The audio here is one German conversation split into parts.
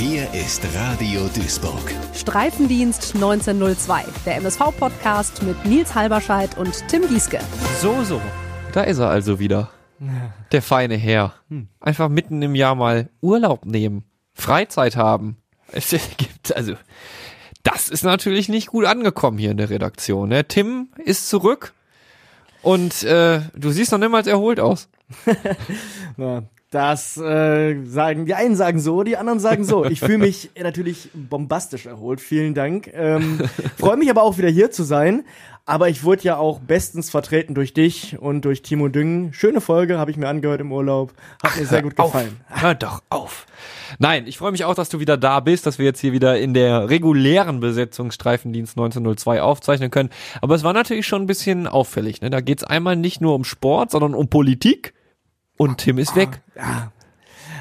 Hier ist Radio Duisburg. Streifendienst 1902, der MSV-Podcast mit Nils Halberscheid und Tim Gieske. So, so. Da ist er also wieder. Der feine Herr. Einfach mitten im Jahr mal Urlaub nehmen. Freizeit haben. Es gibt, also, das ist natürlich nicht gut angekommen hier in der Redaktion. Ne? Tim ist zurück und äh, du siehst noch niemals erholt aus. Ja, das äh, sagen die einen sagen so, die anderen sagen so. Ich fühle mich natürlich bombastisch erholt. Vielen Dank. Ähm, Freue mich aber auch wieder hier zu sein. Aber ich wurde ja auch bestens vertreten durch dich und durch Timo Düngen. Schöne Folge, habe ich mir angehört im Urlaub. Hat mir sehr gut gefallen. Auf. Hör doch auf. Nein, ich freue mich auch, dass du wieder da bist, dass wir jetzt hier wieder in der regulären Besetzung Streifendienst 1902 aufzeichnen können. Aber es war natürlich schon ein bisschen auffällig. Ne? Da geht's einmal nicht nur um Sport, sondern um Politik. Und Tim ist weg. Ja.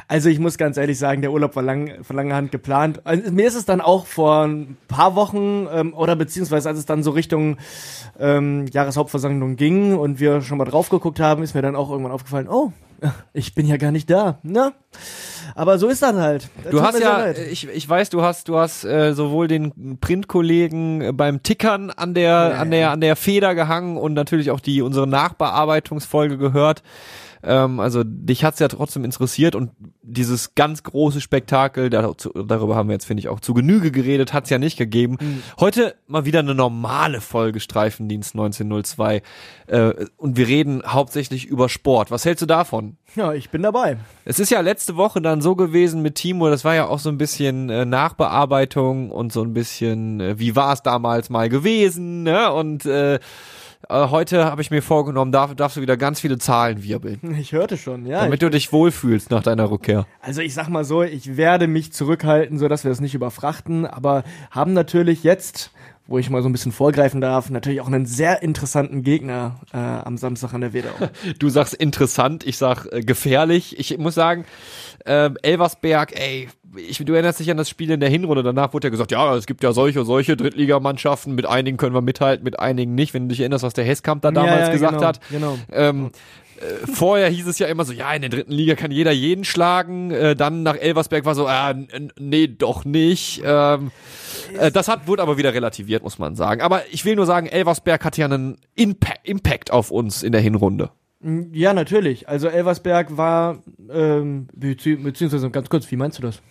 Also ich muss ganz ehrlich sagen, der Urlaub war lang, von langer Hand geplant. Also mir ist es dann auch vor ein paar Wochen ähm, oder beziehungsweise als es dann so Richtung ähm, Jahreshauptversammlung ging und wir schon mal drauf geguckt haben, ist mir dann auch irgendwann aufgefallen, oh, ich bin ja gar nicht da. Ne? Aber so ist das halt. Das Du hast ja, ich, ich weiß, du hast, du hast äh, sowohl den Printkollegen äh, beim Tickern an der, an der, an der Feder gehangen und natürlich auch die unsere Nachbearbeitungsfolge gehört. Ähm, also dich hat's ja trotzdem interessiert und dieses ganz große Spektakel, dazu, darüber haben wir jetzt finde ich auch zu Genüge geredet, hat's ja nicht gegeben. Heute mal wieder eine normale Folge Streifendienst 1902 äh, und wir reden hauptsächlich über Sport. Was hältst du davon? Ja, ich bin dabei. Es ist ja letzte Woche dann so gewesen mit Timo, das war ja auch so ein bisschen äh, Nachbearbeitung und so ein bisschen, äh, wie war es damals mal gewesen, ne? Und äh, äh, heute habe ich mir vorgenommen, darf, darfst du wieder ganz viele Zahlen wirbeln, Ich hörte schon, ja. damit du dich wohlfühlst nach deiner Rückkehr. Also ich sag mal so, ich werde mich zurückhalten, so dass wir das nicht überfrachten, aber haben natürlich jetzt, wo ich mal so ein bisschen vorgreifen darf, natürlich auch einen sehr interessanten Gegner äh, am Samstag an der Wedau. Du sagst interessant, ich sag äh, gefährlich. Ich muss sagen, äh, Elversberg, ey, ich, du erinnerst dich an das Spiel in der Hinrunde. Danach wurde ja gesagt, ja, es gibt ja solche, solche Drittligamannschaften. Mit einigen können wir mithalten, mit einigen nicht. Wenn du dich erinnerst, was der Hesskamp da damals Ja, ja, gesagt genau, hat. genau. Ähm, äh, vorher hieß es ja immer so, ja, in der dritten Liga kann jeder jeden schlagen. Äh, dann nach Elversberg war so, n- nee, doch nicht. Ähm, äh, das hat, wurde aber wieder relativiert, muss man sagen. Aber ich will nur sagen, Elversberg hatte ja einen Impa Impact auf uns in der Hinrunde. Ja, natürlich. Also Elversberg war, ähm, bezieh beziehungsweise ganz kurz, wie meinst du das?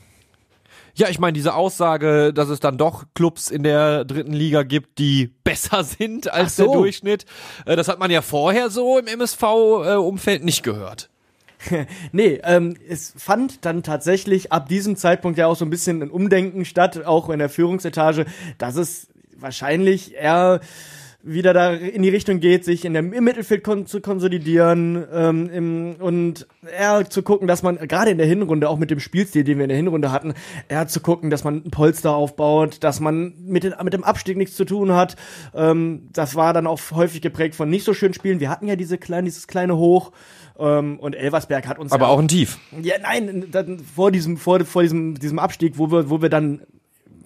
Ja, ich meine, diese Aussage, dass es dann doch Clubs in der dritten Liga gibt, die besser sind als so. der Durchschnitt, äh, das hat man ja vorher so im MSV-Umfeld nicht gehört. Nee, ähm, es fand dann tatsächlich ab diesem Zeitpunkt ja auch so ein bisschen ein Umdenken statt, auch in der Führungsetage, dass es wahrscheinlich eher wieder da in die Richtung geht, sich in dem, im Mittelfeld kon zu konsolidieren ähm, im, und eher zu gucken, dass man gerade in der Hinrunde, auch mit dem Spielstil, den wir in der Hinrunde hatten, eher zu gucken, dass man ein Polster aufbaut, dass man mit, den, mit dem Abstieg nichts zu tun hat. Ähm, das war dann auch häufig geprägt von nicht so schönen Spielen. Wir hatten ja diese kleine, dieses kleine Hoch ähm, und Elversberg hat uns Aber ja auch ein Tief. ja, nein, dann vor diesem, vor, vor diesem, diesem Abstieg, wo wir, wo wir dann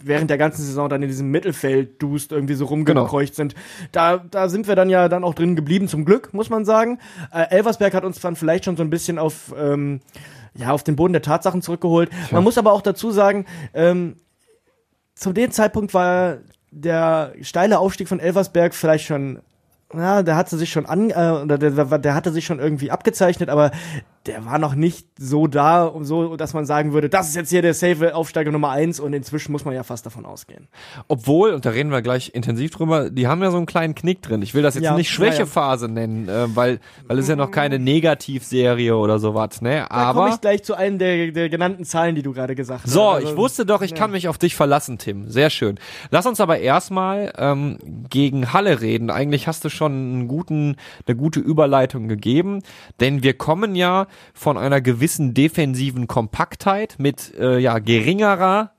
während der ganzen Saison dann in diesem Mittelfeld-Dust irgendwie so rumgekreucht sind. Da, da sind wir dann ja dann auch drin geblieben, zum Glück, muss man sagen. Äh, Elversberg hat uns dann vielleicht schon so ein bisschen auf, ähm, ja, auf den Boden der Tatsachen zurückgeholt. Man muss aber auch dazu sagen, ähm, zu dem Zeitpunkt war der steile Aufstieg von Elversberg vielleicht schon ja, der hatte sich schon an, äh, oder der, der, der hatte sich schon irgendwie abgezeichnet, aber der war noch nicht so da, um so, dass man sagen würde, das ist jetzt hier der safe Aufsteiger Nummer eins und inzwischen muss man ja fast davon ausgehen. Obwohl, und da reden wir gleich intensiv drüber, die haben ja so einen kleinen Knick drin. Ich will das jetzt Ja, nicht ja, Schwächephase nennen, äh, weil, weil es ja noch keine Negativserie oder sowas, ne? Da komme Aber. ich gleich zu einem der, der genannten Zahlen, die du gerade gesagt hast. So, Also, ich wusste doch, ich kann mich auf dich verlassen, Tim. Sehr schön. Lass uns aber erstmal ähm, gegen Halle reden. Eigentlich hast du schon einen guten, eine gute Überleitung gegeben, denn wir kommen ja von einer gewissen defensiven Kompaktheit mit äh, ja geringerer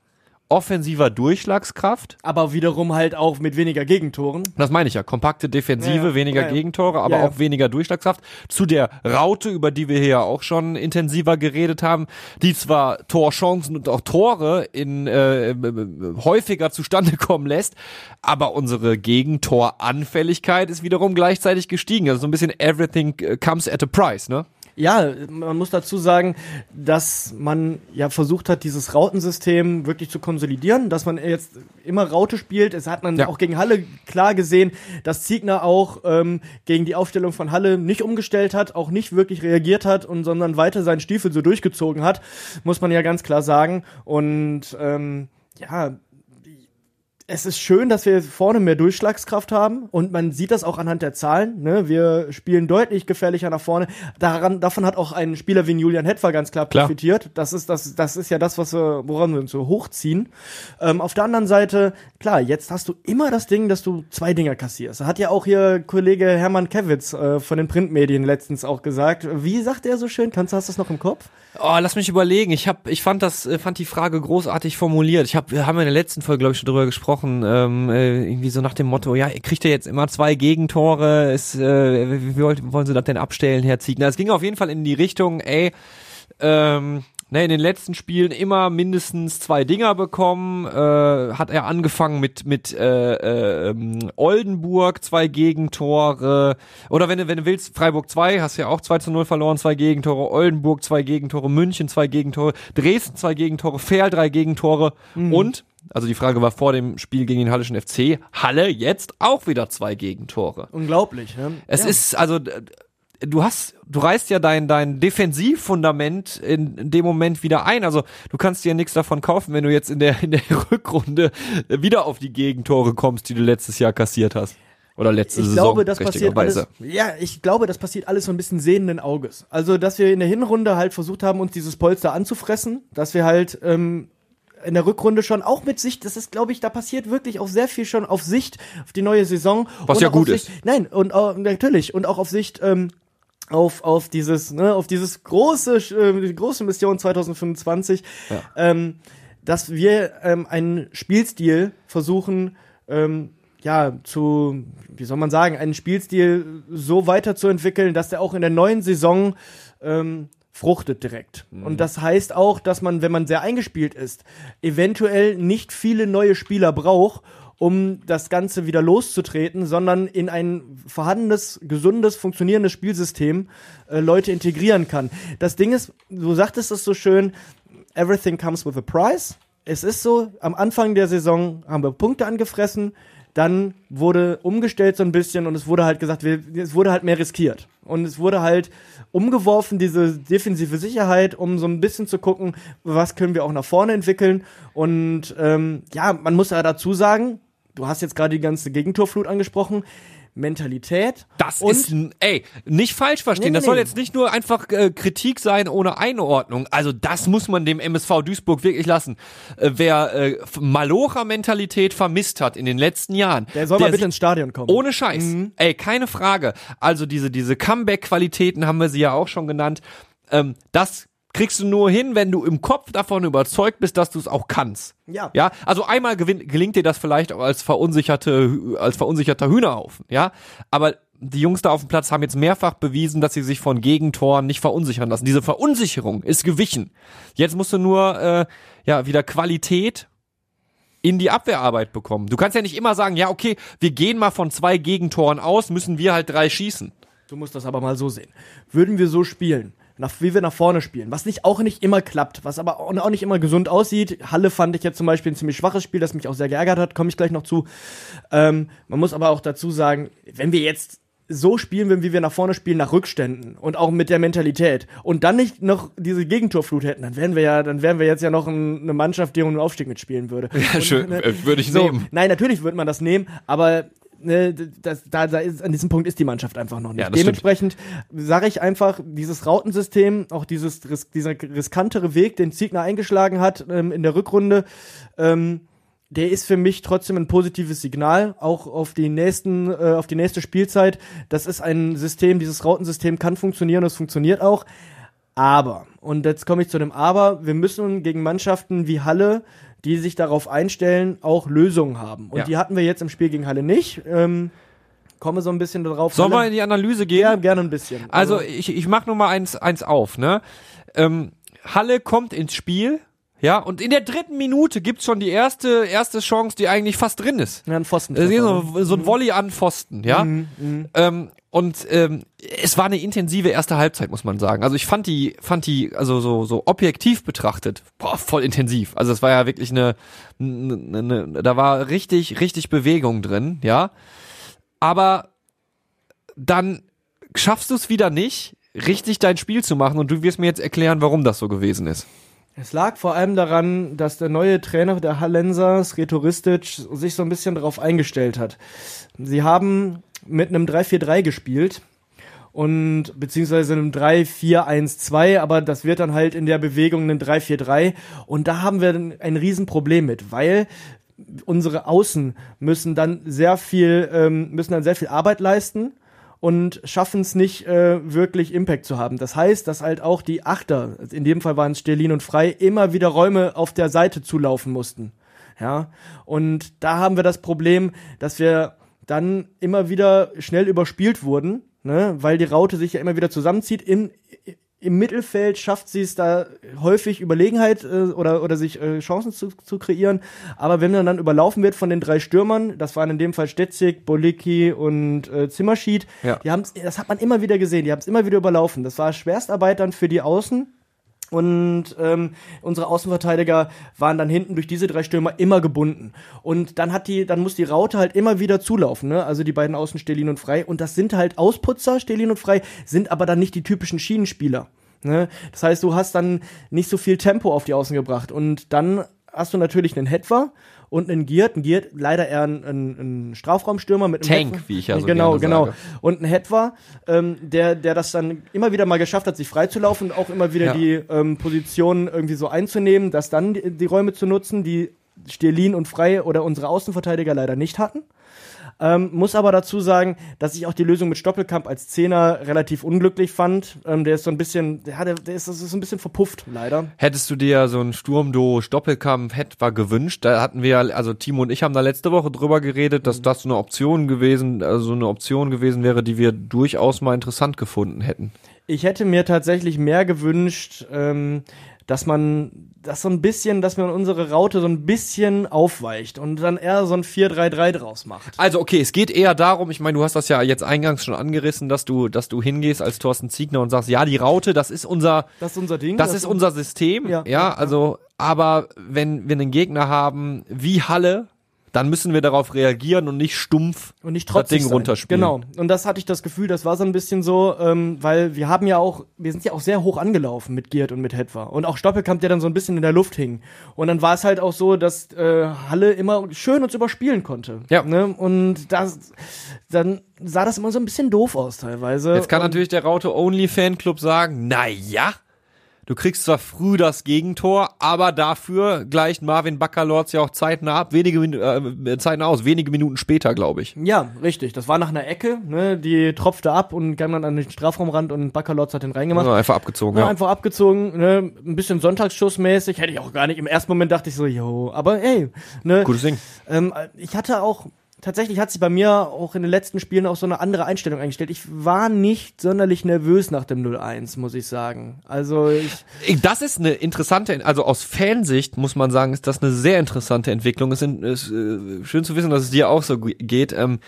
offensiver Durchschlagskraft. Aber wiederum halt auch mit weniger Gegentoren. Das meine ich ja. Kompakte Defensive, Ja, ja. weniger Ja. Gegentore, aber auch weniger Durchschlagskraft. Zu der Raute, über die wir hier ja auch schon intensiver geredet haben, die zwar Torchancen und auch Tore in äh, äh, häufiger zustande kommen lässt, aber unsere Gegentoranfälligkeit ist wiederum gleichzeitig gestiegen. Also so ein bisschen everything comes at a price, ne? Ja, man muss dazu sagen, dass man ja versucht hat, dieses Rautensystem wirklich zu konsolidieren, dass man jetzt immer Raute spielt. Es hat man Ja. auch gegen Halle klar gesehen, dass Ziegner auch ähm, gegen die Aufstellung von Halle nicht umgestellt hat, auch nicht wirklich reagiert hat und sondern weiter seinen Stiefel so durchgezogen hat, muss man ja ganz klar sagen. Und ähm, ja, es ist schön, dass wir vorne mehr Durchschlagskraft haben und man sieht das auch anhand der Zahlen. Ne? Wir spielen deutlich gefährlicher nach vorne. Daran, davon hat auch ein Spieler wie Julian Hetfer ganz klar Klar. profitiert. Das ist das, das ist ja das, was wir, woran wir uns so hochziehen. Ähm, auf der anderen Seite, klar, jetzt hast du immer das Ding, dass du zwei Dinger kassierst. Hat ja auch hier Kollege Hermann Kevitz äh, von den Printmedien letztens auch gesagt. Wie sagt er so schön? Kannst du hast du das noch im Kopf? Oh, lass mich überlegen. Ich hab, ich fand das, äh, fand die Frage großartig formuliert. Ich hab, wir haben in der letzten Folge, glaube ich, schon drüber gesprochen. Ähm, äh, irgendwie so nach dem Motto: Ja, kriegt ihr jetzt immer zwei Gegentore? Ist, äh, wie, wollen Sie das denn abstellen, Herr Ziegner? Es ging auf jeden Fall in die Richtung, ey. Ähm, Ne, in den letzten Spielen immer mindestens zwei Dinger bekommen. Äh, hat er angefangen mit mit äh, äh, ähm, Oldenburg zwei Gegentore oder wenn du wenn du willst Freiburg 2, hast ja auch 2 zu 0 verloren, zwei Gegentore, Oldenburg zwei Gegentore, München zwei Gegentore, Dresden zwei Gegentore, Ferl drei Gegentore und also die Frage war vor dem Spiel gegen den Hallischen FC, Halle jetzt auch wieder zwei Gegentore. Unglaublich. Ne? Es Ja. ist also du hast du reißt ja dein dein Defensivfundament in, in dem Moment wieder ein. Also du kannst dir nichts davon kaufen, wenn du jetzt in der in der Rückrunde wieder auf die Gegentore kommst, die du letztes Jahr kassiert hast oder letzte ich Saison glaube, das passiert alles. Ja, ich glaube, das passiert alles so ein bisschen sehenden Auges. Also, dass wir in der Hinrunde halt versucht haben, uns dieses Polster anzufressen, dass wir halt ähm, in der Rückrunde schon auch mit Sicht, das ist, glaube ich, da passiert wirklich auch sehr viel schon auf Sicht auf die neue Saison. Was Und ja gut auf ist. Sicht, nein, und auch, natürlich und auch auf Sicht ähm, auf auf dieses ne auf dieses große äh, große Mission 2025, ähm, dass wir ähm, einen Spielstil versuchen ähm, ja zu wie soll man sagen einen Spielstil so weiterzuentwickeln, dass der auch in der neuen Saison ähm, fruchtet direkt. Und das heißt auch, dass man, wenn man sehr eingespielt ist, eventuell nicht viele neue Spieler braucht, um das Ganze wieder loszutreten, sondern in ein vorhandenes, gesundes, funktionierendes Spielsystem äh, Leute integrieren kann. Das Ding ist, du sagtest es so schön, everything comes with a price. Es ist so, am Anfang der Saison haben wir Punkte angefressen, dann wurde umgestellt so ein bisschen und es wurde halt gesagt, wir, es wurde halt mehr riskiert. Und es wurde halt umgeworfen, diese defensive Sicherheit, um so ein bisschen zu gucken, was können wir auch nach vorne entwickeln. Und ähm, ja, man muss ja dazu sagen, du hast jetzt gerade die ganze Gegentorflut angesprochen, Mentalität. Das und ist ey, nicht falsch verstehen. Nee, nee, das soll nee. jetzt nicht nur einfach äh, Kritik sein ohne Einordnung. Also das muss man dem MSV Duisburg wirklich lassen. Äh, wer äh, Malocha-Mentalität vermisst hat in den letzten Jahren, der soll mal bitte ins Stadion kommen. ohne Scheiß. Ey, keine Frage. Also diese, diese Comeback-Qualitäten haben wir sie ja auch schon genannt. Ähm, das kriegst du nur hin, wenn du im Kopf davon überzeugt bist, dass du es auch kannst. Ja. Ja, also einmal gewinn, gelingt dir das vielleicht auch als verunsicherte, als verunsicherter Hühnerhaufen, ja. Aber die Jungs da auf dem Platz haben jetzt mehrfach bewiesen, dass sie sich von Gegentoren nicht verunsichern lassen. Diese Verunsicherung ist gewichen. Jetzt musst du nur, äh, ja, wieder Qualität in die Abwehrarbeit bekommen. Du kannst ja nicht immer sagen, ja, okay, wir gehen mal von zwei Gegentoren aus, müssen wir halt drei schießen. Du musst das aber mal so sehen. Würden wir so spielen, nach, wie wir nach vorne spielen, was nicht auch nicht immer klappt, was aber auch nicht immer gesund aussieht. Halle fand ich jetzt zum Beispiel ein ziemlich schwaches Spiel, das mich auch sehr geärgert hat, komme ich gleich noch zu. Ähm, man muss aber auch dazu sagen, wenn wir jetzt so spielen würden, wie wir nach vorne spielen, nach Rückständen und auch mit der Mentalität und dann nicht noch diese Gegentorflut hätten, dann wären wir ja, dann wären wir jetzt ja noch ein, eine Mannschaft, die um den Aufstieg mitspielen würde. Ja, Und, schön, ne, äh, würde ich so, nehmen. Nein, natürlich würde man das nehmen, aber ne, das, da, da ist, an diesem Punkt ist die Mannschaft einfach noch nicht. Ja. Dementsprechend sage ich einfach, dieses Rautensystem, auch dieses ris dieser riskantere Weg, den Ziegner eingeschlagen hat ähm, in der Rückrunde, ähm, der ist für mich trotzdem ein positives Signal, auch auf die nächsten, äh, auf die nächste Spielzeit. Das ist ein System, dieses Rautensystem kann funktionieren, es funktioniert auch. Aber, und jetzt komme ich zu dem Aber, wir müssen gegen Mannschaften wie Halle, die sich darauf einstellen, auch Lösungen haben. Und Ja. die hatten wir jetzt im Spiel gegen Halle nicht. Ähm, komme so ein bisschen darauf. Sollen wir in die Analyse gehen? ja, gerne ein bisschen. Also ich, ich mach nur mal eins, eins auf, ne? Ähm, Halle kommt ins Spiel, Ja, und in der dritten Minute gibt's schon die erste, erste Chance, die eigentlich fast drin ist. Ja, ein Pfosten. Äh, so, so ein Volley an Pfosten, ja. Ähm, und ähm, es war eine intensive erste Halbzeit, muss man sagen. Also ich fand die, fand die, also so, so objektiv betrachtet, boah, voll intensiv. Also es war ja wirklich eine, eine, eine da war richtig, richtig Bewegung drin, ja. Aber dann schaffst du es wieder nicht, richtig dein Spiel zu machen und du wirst mir jetzt erklären, warum das so gewesen ist. Es lag vor allem daran, dass der neue Trainer der Hallenser, Sretoristic, sich so ein bisschen darauf eingestellt hat. Sie haben mit einem 3-4-3 gespielt und beziehungsweise einem 3-4-1-2, aber das wird dann halt in der Bewegung ein 3-4-3 und da haben wir ein Riesenproblem mit, weil unsere Außen müssen dann sehr viel ähm, müssen dann sehr viel Arbeit leisten und schaffen es nicht äh, wirklich Impact zu haben. Das heißt, dass halt auch die Achter, in dem Fall waren es Sterlin und Frei, immer wieder Räume auf der Seite zulaufen mussten. Ja, und da haben wir das Problem, dass wir dann immer wieder schnell überspielt wurden, ne, weil die Raute sich ja immer wieder zusammenzieht. Im, im Mittelfeld schafft sie es da häufig Überlegenheit äh, oder, oder sich äh, Chancen zu, zu kreieren. Aber wenn man dann überlaufen wird von den drei Stürmern, das waren in dem Fall Stetzig, Bolicki und äh, Zimmerschied, Ja. die haben's, das hat man immer wieder gesehen, die haben es immer wieder überlaufen. Das war Schwerstarbeit dann für die Außen. Und ähm, unsere Außenverteidiger waren dann hinten durch diese drei Stürmer immer gebunden. Und dann hat die, dann muss die Raute halt immer wieder zulaufen, ne? Also die beiden Außen Stelin und Frei. Und das sind halt Ausputzer, Stelin und Frei, sind aber dann nicht die typischen Schienenspieler. Ne? Das heißt, du hast dann nicht so viel Tempo auf die Außen gebracht. Und dann hast du natürlich einen Hetwa und einen Giert. Ein Giert leider eher ein, ein, ein Strafraumstürmer mit einem Tank, Hetwa. wie ich ja so Genau, genau. sage. Und ein Hetwa, ähm, der, der das dann immer wieder mal geschafft hat, sich freizulaufen und auch immer wieder Ja. die ähm, Position irgendwie so einzunehmen, dass dann die, die Räume zu nutzen, die Stirlin und Frei oder unsere Außenverteidiger leider nicht hatten. Ähm, muss aber dazu sagen, dass ich auch die Lösung mit Stoppelkamp als Zehner relativ unglücklich fand. Ähm, der ist so ein bisschen, der, der, der ist, das ist so ein bisschen verpufft, leider. Hättest du dir so einen Sturmdo Doppelkampf etwa gewünscht? Da hatten wir ja, also Timo und ich haben da letzte Woche drüber geredet, dass das so eine Option gewesen, also so eine Option gewesen wäre, die wir durchaus mal interessant gefunden hätten. Ich hätte mir tatsächlich mehr gewünscht, ähm, dass man das so ein bisschen, dass man unsere Raute so ein bisschen aufweicht und dann eher so ein 4-3-3 draus macht. Also okay, es geht eher darum, ich meine, du hast das ja jetzt eingangs schon angerissen, dass du, dass du hingehst als Thorsten Ziegner und sagst, ja, die Raute, das ist unser, Das ist unser Ding. das ist unser System, ja, Ja, ja, also, aber wenn wir einen Gegner haben wie Halle, dann müssen wir darauf reagieren und nicht stumpf und nicht das Ding sein. runterspielen. Genau. Und das hatte ich das Gefühl, das war so ein bisschen so, ähm, weil wir haben ja auch, wir sind ja auch sehr hoch angelaufen mit Giert und mit Hetwa. Und auch Stoppelkamp, der dann so ein bisschen in der Luft hing. Und dann war es halt auch so, dass äh, Halle immer schön uns überspielen konnte. Ja. Ne? Und das, dann sah das immer so ein bisschen doof aus teilweise. Jetzt kann und, natürlich der Raute Only Fanclub sagen, na ja, du kriegst zwar früh das Gegentor, aber dafür gleicht Marvin Baccalords ja auch zeitnah ab, wenige Min äh, zeitnah aus, wenige Minuten später, glaube ich. Ja, richtig. Das war nach einer Ecke, ne? die tropfte ab und kam dann an den Strafraumrand und Baccalords hat den reingemacht. Also einfach abgezogen, Ja, ja. einfach abgezogen, ne, ein bisschen Sonntagsschussmäßig, hätte ich auch gar nicht. Im ersten Moment dachte ich so, jo, aber ey, ne, Gutes Ding. ähm, ich hatte auch, tatsächlich hat sich bei mir auch in den letzten Spielen auch so eine andere Einstellung eingestellt. Ich war nicht sonderlich nervös nach dem 0-1, muss ich sagen. Also ich, Das ist eine interessante, also aus Fansicht muss man sagen, ist das eine sehr interessante Entwicklung. Es ist, äh, schön zu wissen, dass es dir auch so geht. Ähm,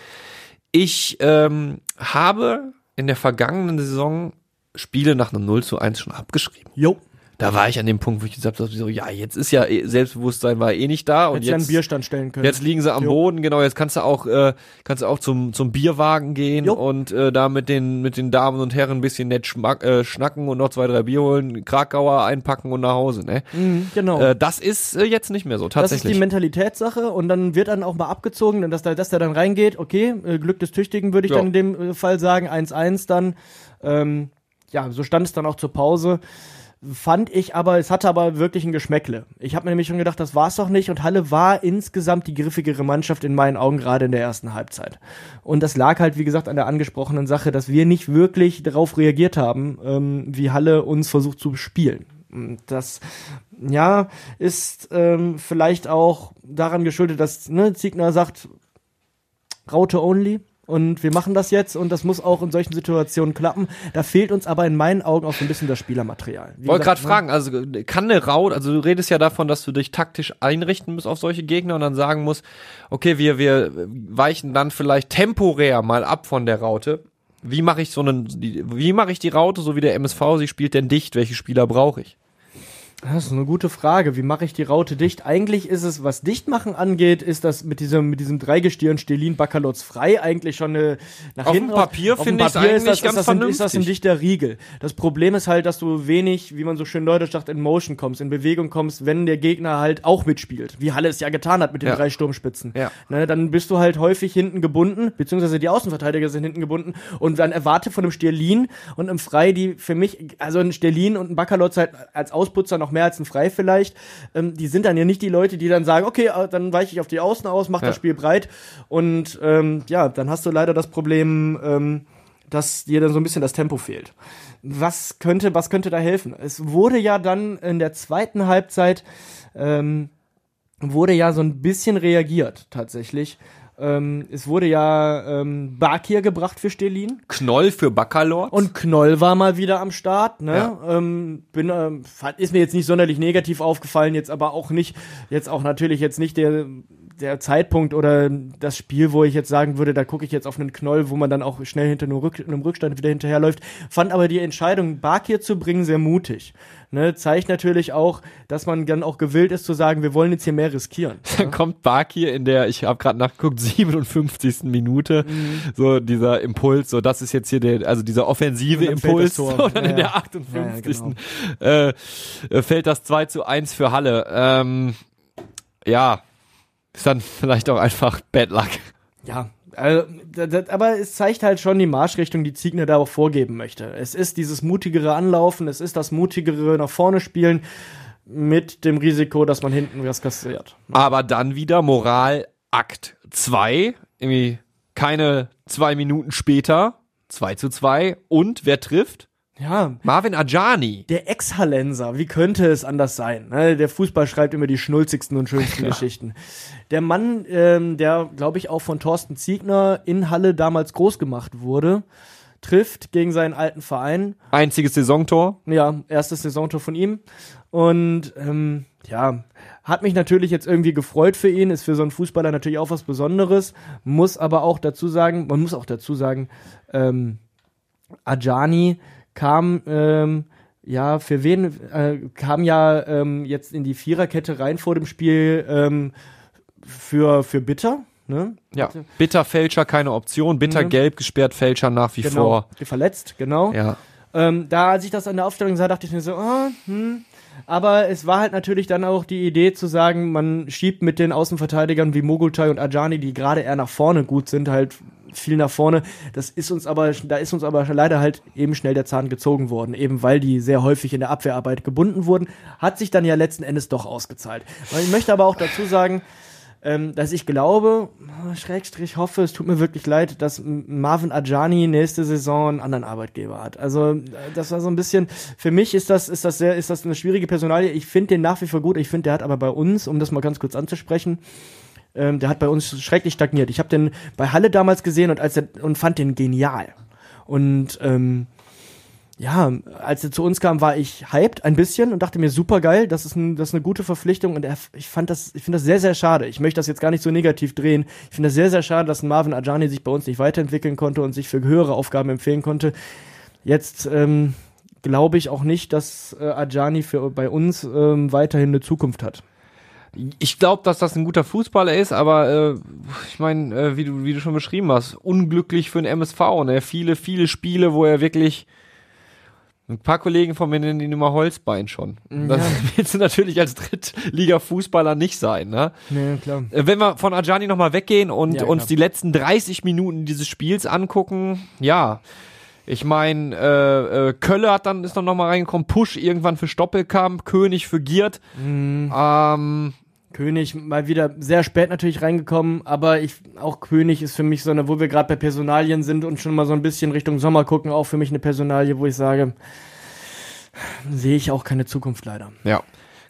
ich ähm, habe in der vergangenen Saison Spiele nach einem 0 zu 1 schon abgeschrieben. jo, Da war ich an dem Punkt, wo ich gesagt habe, so, ja, jetzt ist ja eh- Selbstbewusstsein war eh nicht da und hätte ich einen jetzt, Bierstand stellen können. jetzt liegen sie am Jo. Boden, genau, jetzt kannst du auch, äh, kannst du auch zum, zum Bierwagen gehen Jo. und äh, da mit den, mit den Damen und Herren ein bisschen nett schmack, äh, schnacken und noch zwei, drei Bier holen, Krakauer einpacken und nach Hause, ne? Mhm, genau. Äh, das ist äh, jetzt nicht mehr so, das ist tatsächlich. die Mentalitätssache und dann wird dann auch mal abgezogen, denn dass der, dass der dann reingeht, okay, äh, Glück des Tüchtigen würde ich Ja. dann in dem äh, Fall sagen, 1-1 dann. Ähm, ja, so stand es dann auch zur Pause. Fand ich aber, es hatte aber wirklich ein Geschmäckle. Ich habe mir nämlich schon gedacht, das war's doch nicht und Halle war insgesamt die griffigere Mannschaft in meinen Augen gerade in der ersten Halbzeit. Und das lag halt, wie gesagt, an der angesprochenen Sache, dass wir nicht wirklich darauf reagiert haben, ähm, wie Halle uns versucht zu spielen. Das, ja, ist ähm, vielleicht auch daran geschuldet, dass ne, Ziegner sagt, Raute only. Und wir machen das jetzt und das muss auch in solchen Situationen klappen. Da fehlt uns aber in meinen Augen auch so ein bisschen das Spielermaterial. Ich wollte gerade ne? fragen, also kann eine Raute, also du redest ja davon, dass du dich taktisch einrichten musst auf solche Gegner und dann sagen musst, okay, wir, wir weichen dann vielleicht temporär mal ab von der Raute. Wie mache ich so einen, wie mache ich die Raute, so wie der MSV sie spielt denn dicht? Welche Spieler brauche ich? Das ist eine gute Frage. Wie mache ich die Raute dicht? Eigentlich ist es, was Dichtmachen angeht, ist das mit diesem, mit diesem Dreigestirn Stelin Bakalotz frei eigentlich schon eine, nach auf hinten. Dem Papier finde ich es eigentlich ist das, ganz ist das, ein, ist das ein dichter Riegel. Das Problem ist halt, dass du wenig, wie man so schön neudeutsch sagt, in Motion kommst, in Bewegung kommst, wenn der Gegner halt auch mitspielt. Wie Halle es ja getan hat mit den ja. drei Sturmspitzen. Ja. Ne, dann bist du halt häufig hinten gebunden, beziehungsweise die Außenverteidiger sind hinten gebunden und dann erwarte von einem Stelin und einem Frei, die für mich, also ein Stelin und ein Bakalotz halt als Ausputzer noch mehr als ein Frei vielleicht ähm, die sind dann ja nicht die Leute, die dann sagen, okay, äh, dann weiche ich auf die Außen aus, mach ja. das Spiel breit und ähm, ja, dann hast du leider das Problem, ähm, dass dir dann so ein bisschen das Tempo fehlt. Was könnte, was könnte da helfen? Es wurde ja dann in der zweiten Halbzeit ähm, wurde ja so ein bisschen reagiert tatsächlich. Ähm, es wurde ja ähm, Bakir gebracht für Stelin. Knoll für Baccalords. Und Knoll war mal wieder am Start. Ne? Ja. Ähm, bin, ähm, ist mir jetzt nicht sonderlich negativ aufgefallen, jetzt aber auch nicht, jetzt auch natürlich jetzt nicht der der Zeitpunkt oder das Spiel, wo ich jetzt sagen würde, da gucke ich jetzt auf einen Knoll, wo man dann auch schnell hinter einem, Rück einem Rückstand wieder hinterherläuft, fand aber die Entscheidung, Bakir zu bringen, sehr mutig. Ne, zeigt natürlich auch, dass man dann auch gewillt ist zu sagen, wir wollen jetzt hier mehr riskieren. Dann kommt Bakir in der, ich habe gerade nachgeguckt, 57. Minute, mhm. so dieser Impuls, so das ist jetzt hier der, also dieser offensive Impuls, und dann ja, in der 58. Ja, genau. äh, fällt das 2 zu 1 für Halle. Ähm, ja, ist dann vielleicht auch einfach Bad Luck. Ja, also, aber es zeigt halt schon die Marschrichtung, die Ziegner da auch vorgeben möchte. Es ist dieses mutigere Anlaufen, es ist das mutigere nach vorne spielen mit dem Risiko, dass man hinten was kassiert. Aber dann wieder Moral Akt 2, irgendwie keine zwei Minuten später, 2 zu 2 und wer trifft? Ja. Marvin Ajani. Der Ex-Hallenser, wie könnte es anders sein? Ne? Der Fußball schreibt immer die schnulzigsten und schönsten Geschichten. Der Mann, ähm, der, glaube ich, auch von Thorsten Ziegner in Halle damals groß gemacht wurde, trifft gegen seinen alten Verein. Einziges Saisontor. Ja, erstes Saisontor von ihm. Und ähm, ja, hat mich natürlich jetzt irgendwie gefreut für ihn, ist für so einen Fußballer natürlich auch was Besonderes, muss aber auch dazu sagen, man muss auch dazu sagen, ähm, Ajani kam ähm, ja für wen äh, kam ja ähm, jetzt in die Viererkette rein vor dem Spiel ähm, für für Bitter. Ne? Ja, Bitter Fälscher keine Option, Bitter mhm. gelb gesperrt Fälscher nach wie genau. vor. Verletzt, genau. Ja. Ähm, da als ich das an der Aufstellung sah, dachte ich mir so, oh, hm. Aber es war halt natürlich dann auch die Idee zu sagen, man schiebt mit den Außenverteidigern wie Mogultai und Ajani, die gerade eher nach vorne gut sind, halt viel nach vorne. Das ist uns aber, da ist uns aber leider halt eben schnell der Zahn gezogen worden, eben weil die sehr häufig in der Abwehrarbeit gebunden wurden. Hat sich dann ja letzten Endes doch ausgezahlt. Ich möchte aber auch dazu sagen, ähm, dass ich glaube, Schrägstrich hoffe, es tut mir wirklich leid, dass Marvin Ajani nächste Saison einen anderen Arbeitgeber hat. Also das war so ein bisschen, für mich ist das, ist das sehr, ist das eine schwierige Personalie. Ich finde den nach wie vor gut. Ich finde, der hat aber bei uns, um das mal ganz kurz anzusprechen, ähm, der hat bei uns schrecklich stagniert. Ich habe den bei Halle damals gesehen und als er, und fand den genial. Und ähm, ja, als er zu uns kam, war ich hyped ein bisschen und dachte mir super geil, das ist, ein, das ist eine gute Verpflichtung und er, ich fand das, ich finde das sehr, sehr schade. Ich möchte das jetzt gar nicht so negativ drehen. Ich finde das sehr, sehr schade, dass Marvin Ajani sich bei uns nicht weiterentwickeln konnte und sich für höhere Aufgaben empfehlen konnte. Jetzt ähm, glaube ich auch nicht, dass äh, Ajani für bei uns ähm, weiterhin eine Zukunft hat ich glaube, dass das ein guter Fußballer ist, aber äh, ich meine, äh, wie du wie du schon beschrieben hast, unglücklich für den MSV. Ne? Viele viele Spiele, wo er wirklich ein paar Kollegen von mir nennen ihn immer Holzbein schon. Das ja. willst du natürlich als Drittliga-Fußballer nicht sein, ne? Nee, klar. Äh, wenn wir von Ajani nochmal weggehen und ja, uns die letzten 30 Minuten dieses Spiels angucken, ja. Ich meine, äh, äh, Kölle hat dann ist dann nochmal reingekommen, Push irgendwann für Stoppelkamp, König für Giert. Mhm. Ähm, König mal wieder sehr spät natürlich reingekommen, aber ich auch König ist für mich so eine, wo wir gerade bei Personalien sind und schon mal so ein bisschen Richtung Sommer gucken, auch für mich eine Personalie, wo ich sage, sehe ich auch keine Zukunft leider. Ja.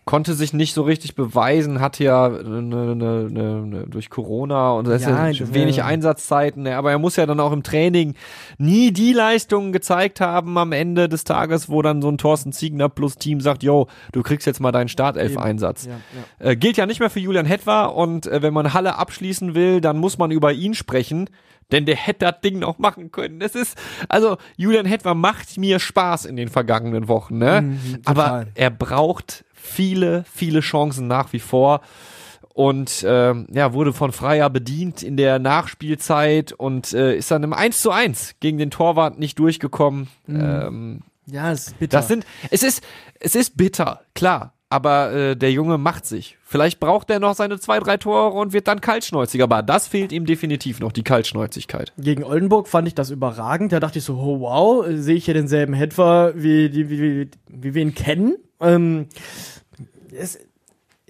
Konnte sich nicht so richtig beweisen, hatte ja ne, ne, ne, durch Corona und das Ja, ist ja das wenig Einsatzzeiten, ne, aber er muss ja dann auch im Training nie die Leistungen gezeigt haben am Ende des Tages, wo dann so ein Thorsten Ziegner plus Team sagt, yo, du kriegst jetzt mal deinen Startelf-Einsatz. Ja. Äh, gilt ja nicht mehr für Julian Hetwer und äh, wenn man Halle abschließen will, dann muss man über ihn sprechen, denn der hätte das Ding noch machen können. Es ist, also Julian Hetwer macht mir Spaß in den vergangenen Wochen, ne? Mhm, Aber er braucht viele, viele Chancen nach wie vor. Und ähm, ja, wurde von Freier bedient in der Nachspielzeit und äh, ist dann im 1 zu 1 gegen den Torwart nicht durchgekommen. Ähm, ja, es ist bitter. das sind, es ist, es ist bitter, klar. Aber äh, der Junge macht sich. Vielleicht braucht er noch seine zwei, drei Tore und wird dann kaltschnäuzig. Aber das fehlt ihm definitiv noch, die Kaltschnäuzigkeit. Gegen Oldenburg fand ich das überragend. Da dachte ich so, oh, wow, sehe ich hier denselben Hetfer, wie, wie, wie, wie wir ihn kennen. Ähm, es,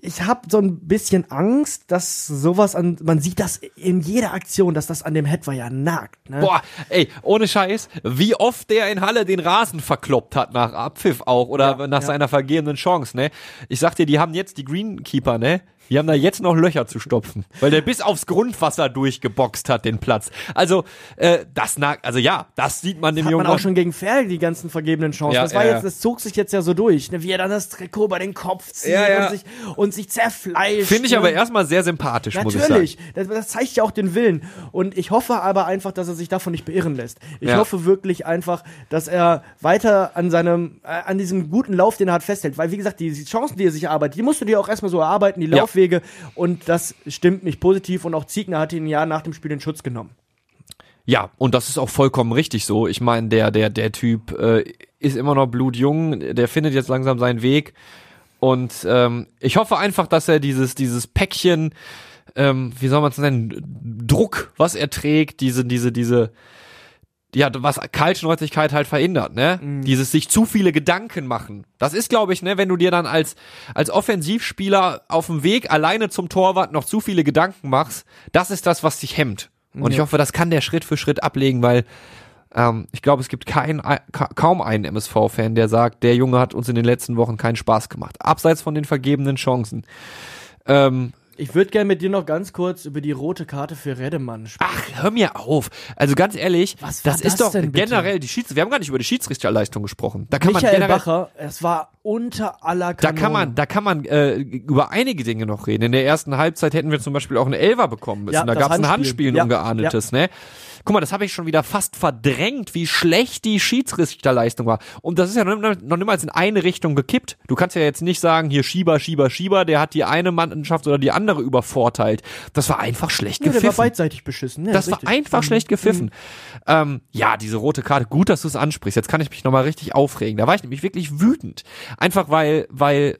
ich habe so ein bisschen Angst, dass sowas an, man sieht das in jeder Aktion, dass das an dem ja nagt. Ne? Boah, ey, ohne Scheiß, wie oft der in Halle den Rasen verkloppt hat nach Abpfiff auch oder Ja, nach ja. seiner vergebenen Chance, ne? Ich sag dir, die haben jetzt die Greenkeeper, ne? Die haben da jetzt noch Löcher zu stopfen, weil der bis aufs Grundwasser durchgeboxt hat, den Platz. Also, äh, das nagt, also ja, das sieht man dem hat Jungen man auch schon gegen Ferl die ganzen vergebenen Chancen. Ja, das war ja, jetzt, das zog sich jetzt ja so durch, ne? wie er dann das Trikot bei den Kopf zieht Ja, und sich und sich zerfleischt. Finde ich aber erstmal sehr sympathisch, muss ich sagen. Natürlich, das, das zeigt ja auch den Willen. Und ich hoffe aber einfach, dass er sich davon nicht beirren lässt. Ich hoffe wirklich einfach, dass er weiter an seinem, äh, an diesem guten Lauf, den er hat, festhält. Weil, wie gesagt, die, Chancen, die er sich erarbeitet, die musst du dir auch erstmal so erarbeiten, die Ja. Laufwege. Und das stimmt mich positiv. Und auch Ziegner hat ihn ja nach dem Spiel in Schutz genommen. Ja, und das ist auch vollkommen richtig so. Ich meine, der, der, der Typ äh, ist immer noch blutjung, der findet jetzt langsam seinen Weg. Und ähm, ich hoffe einfach, dass er dieses, dieses Päckchen, ähm, wie soll man es nennen, Druck, was er trägt, diese, diese, diese, ja, was Kaltschnäuzigkeit halt verhindert, ne? Dieses sich zu viele Gedanken machen. Das ist, glaube ich, ne, wenn du dir dann als, als Offensivspieler auf dem Weg alleine zum Torwart noch zu viele Gedanken machst, das ist das, was dich hemmt. Und ich hoffe, das kann der Schritt für Schritt ablegen, weil ähm, ich glaube, es gibt kein, ka kaum einen MSV-Fan, der sagt, der Junge hat uns in den letzten Wochen keinen Spaß gemacht. Abseits von den vergebenen Chancen. Ähm, Ich würde gerne mit dir noch ganz kurz über die rote Karte für Redemann sprechen. Ach, hör mir auf. Also ganz ehrlich, war das ist das doch generell die Schiedsrichter. Wir haben gar nicht über die Schiedsrichterleistung gesprochen. Da kann man Michael generell, Bacher, es war unter aller da Kanone. kann man, da kann man äh, über einige Dinge noch reden. In der ersten Halbzeit hätten wir zum Beispiel auch eine Elfer bekommen müssen. Ja, da das gab es ein Handspiel. Ein Ja, ungeahndetes, ne? Guck mal, das habe ich schon wieder fast verdrängt, wie schlecht die Schiedsrichterleistung war. Und das ist ja noch, noch niemals in eine Richtung gekippt. Du kannst ja jetzt nicht sagen, hier Schieber, Schieber, Schieber, der hat die eine Mannschaft oder die andere übervorteilt. Das war einfach schlecht ja, der war gepfiffen. beidseitig beschissen. Ja, Das richtig. war einfach schlecht gepfiffen. Ähm, ja, diese rote Karte, gut, dass du es ansprichst. Jetzt kann ich mich nochmal richtig aufregen. Da war ich nämlich wirklich wütend. Einfach weil, weil,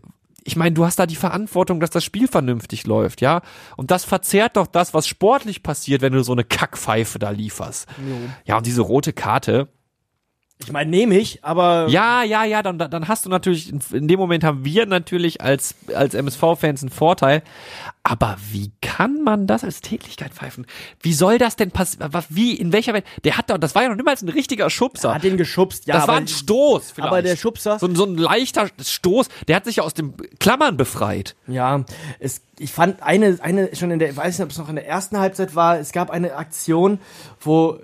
ich meine, du hast da die Verantwortung, dass das Spiel vernünftig läuft, ja? Und das verzerrt doch das, was sportlich passiert, wenn du so eine Kackpfeife da lieferst. Ja, und diese rote Karte, Ich meine, nehme ich, aber ja, ja, ja, dann, dann hast du natürlich, in dem Moment haben wir natürlich als, als MSV-Fans einen Vorteil. Aber wie kann man das als Tätigkeit pfeifen? Wie soll das denn passieren? Wie, in welcher Welt? Der hat doch, das war ja noch niemals ein richtiger Schubser. er hat den geschubst. Ja, das war ein Stoß vielleicht. aber der Schubser, So, ein- so ein leichter Stoß, der hat sich ja aus dem Klammern befreit. ja, es, ich fand eine, eine schon in der, ich weiß nicht, ob es noch in der ersten Halbzeit war, es gab eine Aktion, wo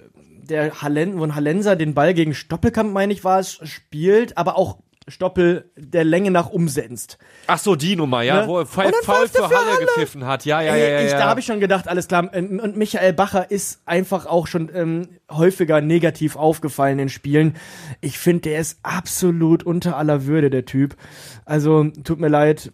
der Hallen, wo ein Hallenser den Ball gegen Stoppelkamp, meine ich, war es, spielt, aber auch Stoppel der Länge nach umsetzt. Ach so, die Nummer, ja, Ne? wo er er für für Halle Halle. gepfiffen hat. Ja, ja, ja, ja. Ey, ich, ja. Da habe ich schon gedacht, alles klar. Und Michael Bacher ist einfach auch schon ähm, häufiger negativ aufgefallen in Spielen. Ich finde, der ist absolut unter aller Würde, der Typ. Also, tut mir leid.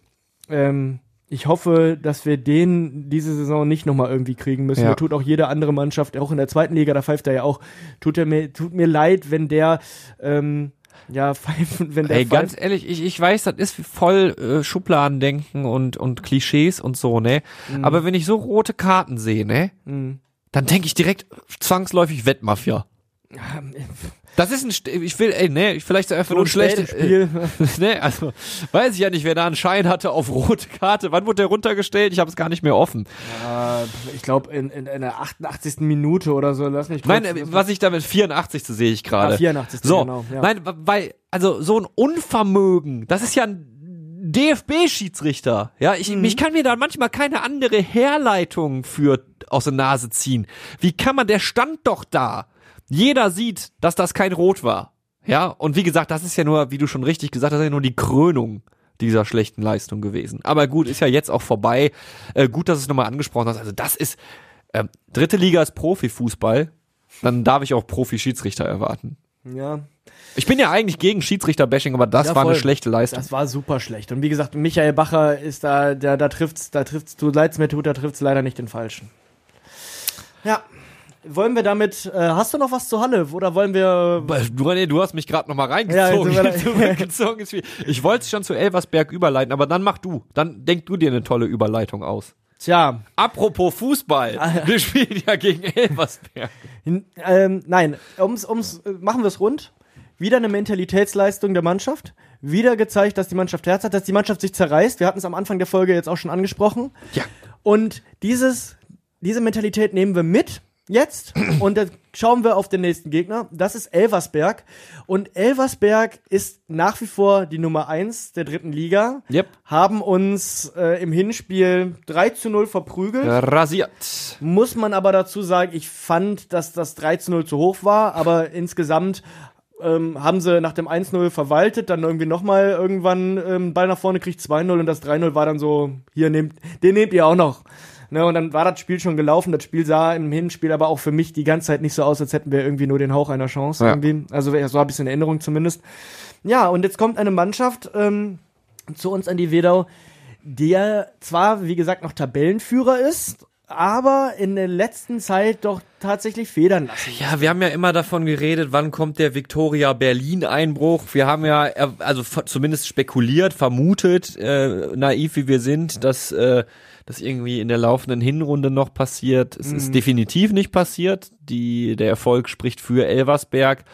Ähm, ich hoffe, dass wir den diese Saison nicht nochmal irgendwie kriegen müssen. Ja. Mir tut auch jede andere Mannschaft, auch in der zweiten Liga, da pfeift er ja auch. Tut, er mir, tut mir leid, wenn der ähm, ja pfeifen, wenn der Ey, pfeift. ganz ehrlich, ich, ich weiß, das ist voll äh, Schubladendenken und, und Klischees und so, ne? Mhm. Aber wenn ich so rote Karten sehe, ne? Dann denke ich direkt zwangsläufig Wettmafia. Das ist ein, ich will, ey, ne, ich vielleicht einfach nur ein schlechtes Spiel. Äh, ne, also weiß ich ja nicht, wer da einen Schein hatte auf rote Karte. Wann wurde der runtergestellt? Ich habe es gar nicht mehr offen. Äh, ich glaube, in, in, in der 88. Minute oder so. Lass mich kurz, Nein, äh, was ich damit 84 zu sehe ich gerade. Ah, 84. So, genau, ja. nein, weil also so ein Unvermögen, das ist ja ein DFB-Schiedsrichter. Ja, ich, ich kann mir da manchmal keine andere Herleitung für aus der Nase ziehen. Wie kann man, der stand doch da. Jeder sieht, dass das kein Rot war. Ja, und wie gesagt, das ist ja nur, wie du schon richtig gesagt hast, ja nur die Krönung dieser schlechten Leistung gewesen. Aber gut, ist ja jetzt auch vorbei. Äh, gut, dass du es nochmal angesprochen hast. Also das ist, ähm, dritte Liga ist Profifußball. Dann darf ich auch Profi-Schiedsrichter erwarten. Ja, Ich bin ja eigentlich gegen Schiedsrichter-Bashing, aber das Ja, war eine schlechte Leistung. das war super schlecht. Und wie gesagt, Michael Bacher ist da, da, da trifft's, da trifft's, du leid's mir tut, da trifft's leider nicht den Falschen. Ja. Wollen wir damit, äh, hast du noch was zur Halle? Oder wollen wir, Du, René, du hast mich gerade nochmal Ja, reingezogen. Zurückgezogen ist viel. Ich wollte es schon zu Elversberg überleiten, aber dann mach du. Dann denk du dir eine tolle Überleitung aus. tja, Apropos Fußball. Ah, Wir spielen ja gegen Elversberg. Ähm, nein, ums, ums, äh, machen wir es rund. Wieder eine Mentalitätsleistung der Mannschaft. Wieder gezeigt, dass die Mannschaft Herz hat, dass die Mannschaft sich zerreißt. Wir hatten es am Anfang der Folge jetzt auch schon angesprochen. Ja. Und dieses, diese Mentalität nehmen wir mit jetzt und dann schauen wir auf den nächsten Gegner. Das ist Elversberg. Und Elversberg ist nach wie vor die Nummer eins der dritten Liga. Yep. Haben uns äh, im Hinspiel 3 zu 0 verprügelt. Rasiert. Muss man aber dazu sagen, ich fand, dass das 3 zu 0 zu hoch war, aber insgesamt ähm, haben sie nach dem 1-0 verwaltet, dann irgendwie nochmal irgendwann ähm, Ball nach vorne kriegt 2-0 und das 3-0 war dann so, hier nehmt, den nehmt ihr auch noch. Ne, und dann war das Spiel schon gelaufen. Das Spiel sah im Hinspiel aber auch für mich die ganze Zeit nicht so aus, als hätten wir irgendwie nur den Hauch einer Chance. Ja. Irgendwie. Also so habe ich es in Erinnerung zumindest. Ja, und jetzt kommt eine Mannschaft ähm, zu uns an die Wedau, der zwar, wie gesagt, noch Tabellenführer ist, aber in der letzten Zeit doch tatsächlich federn lassen. Ja, wir haben ja immer davon geredet, wann kommt der Victoria Berlin Einbruch. Wir haben ja äh, also zumindest spekuliert, vermutet, äh, naiv wie wir sind, dass äh, das irgendwie in der laufenden Hinrunde noch passiert. Es ist definitiv nicht passiert. Die der Erfolg spricht für Elversberg.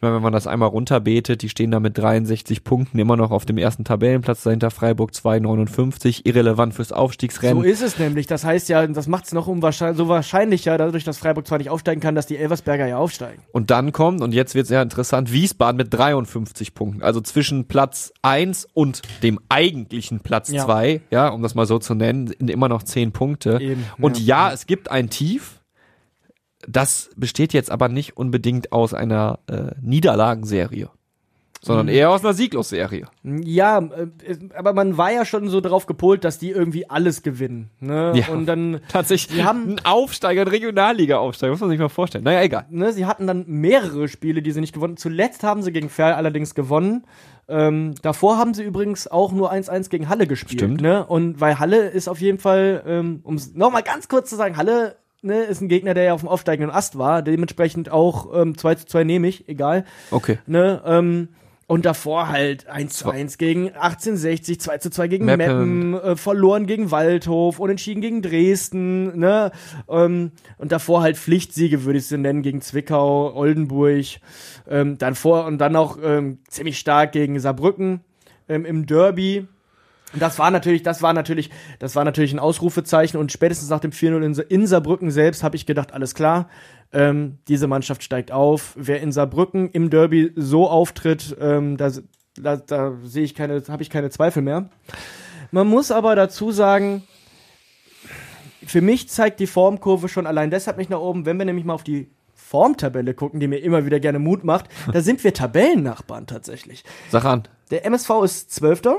Ich meine, wenn man das einmal runterbetet, die stehen da mit 63 Punkten immer noch auf dem ersten Tabellenplatz, dahinter Freiburg 2,59, irrelevant fürs So Aufstiegsrennen. ist es nämlich. Das heißt ja, das macht es noch unwahrscheinlich, so wahrscheinlicher, dadurch, dass Freiburg zwar nicht aufsteigen kann, dass die Elversberger ja aufsteigen. Und dann kommt, und jetzt wird sehr interessant, Wiesbaden mit 53 Punkten. Also zwischen Platz 1 und dem eigentlichen Platz Ja. 2, ja. um das mal so zu nennen, sind immer noch 10 Punkte. Eben, und ja. ja. es gibt ein Tief. Das besteht jetzt aber nicht unbedingt aus einer äh, Niederlagenserie, sondern Mhm. eher aus einer Sieglosserie. Ja, äh, aber man war ja schon so drauf gepolt, dass die irgendwie alles gewinnen. Ne? Ja. Und dann Tatsächlich. Sie haben- einen Aufsteiger, einen Regionalliga-Aufsteiger, muss man sich mal vorstellen. Naja, egal. ne, sie hatten dann mehrere Spiele, die sie nicht gewonnen Zuletzt haben sie gegen Ferl allerdings gewonnen. Ähm, davor haben sie übrigens auch nur 1-1 gegen Halle gespielt. Stimmt. Ne? Und weil Halle ist auf jeden Fall, ähm, um es nochmal ganz kurz zu sagen, Halle ne, ist ein Gegner, der ja auf dem aufsteigenden Ast war. Dementsprechend auch ähm, 2 zu 2 nehme ich, egal. Okay. Ne? Ähm, und davor halt 1 zu 1 gegen 1860, 2 zu 2 gegen Meppen. Meppen, äh, verloren gegen Waldhof, unentschieden gegen Dresden, ne? Ähm, und davor halt Pflichtsiege, würde ich sie nennen, gegen Zwickau, Oldenburg, ähm, dann vor und dann auch ähm, ziemlich stark gegen Saarbrücken ähm, im Derby. Und Das war natürlich, das war natürlich, das war natürlich ein Ausrufezeichen und spätestens nach dem 4-0 in, Sa- in Saarbrücken selbst habe ich gedacht, alles klar, ähm, diese Mannschaft steigt auf. Wer in Saarbrücken im Derby so auftritt, ähm, da, da, da sehe ich keine, habe ich keine Zweifel mehr. Man muss aber dazu sagen, für mich zeigt die Formkurve schon allein deshalb nicht nach oben, wenn wir nämlich mal auf die Formtabelle gucken, die mir immer wieder gerne Mut macht, da sind wir Tabellennachbarn tatsächlich. Sag an. Der MSV ist Zwölfter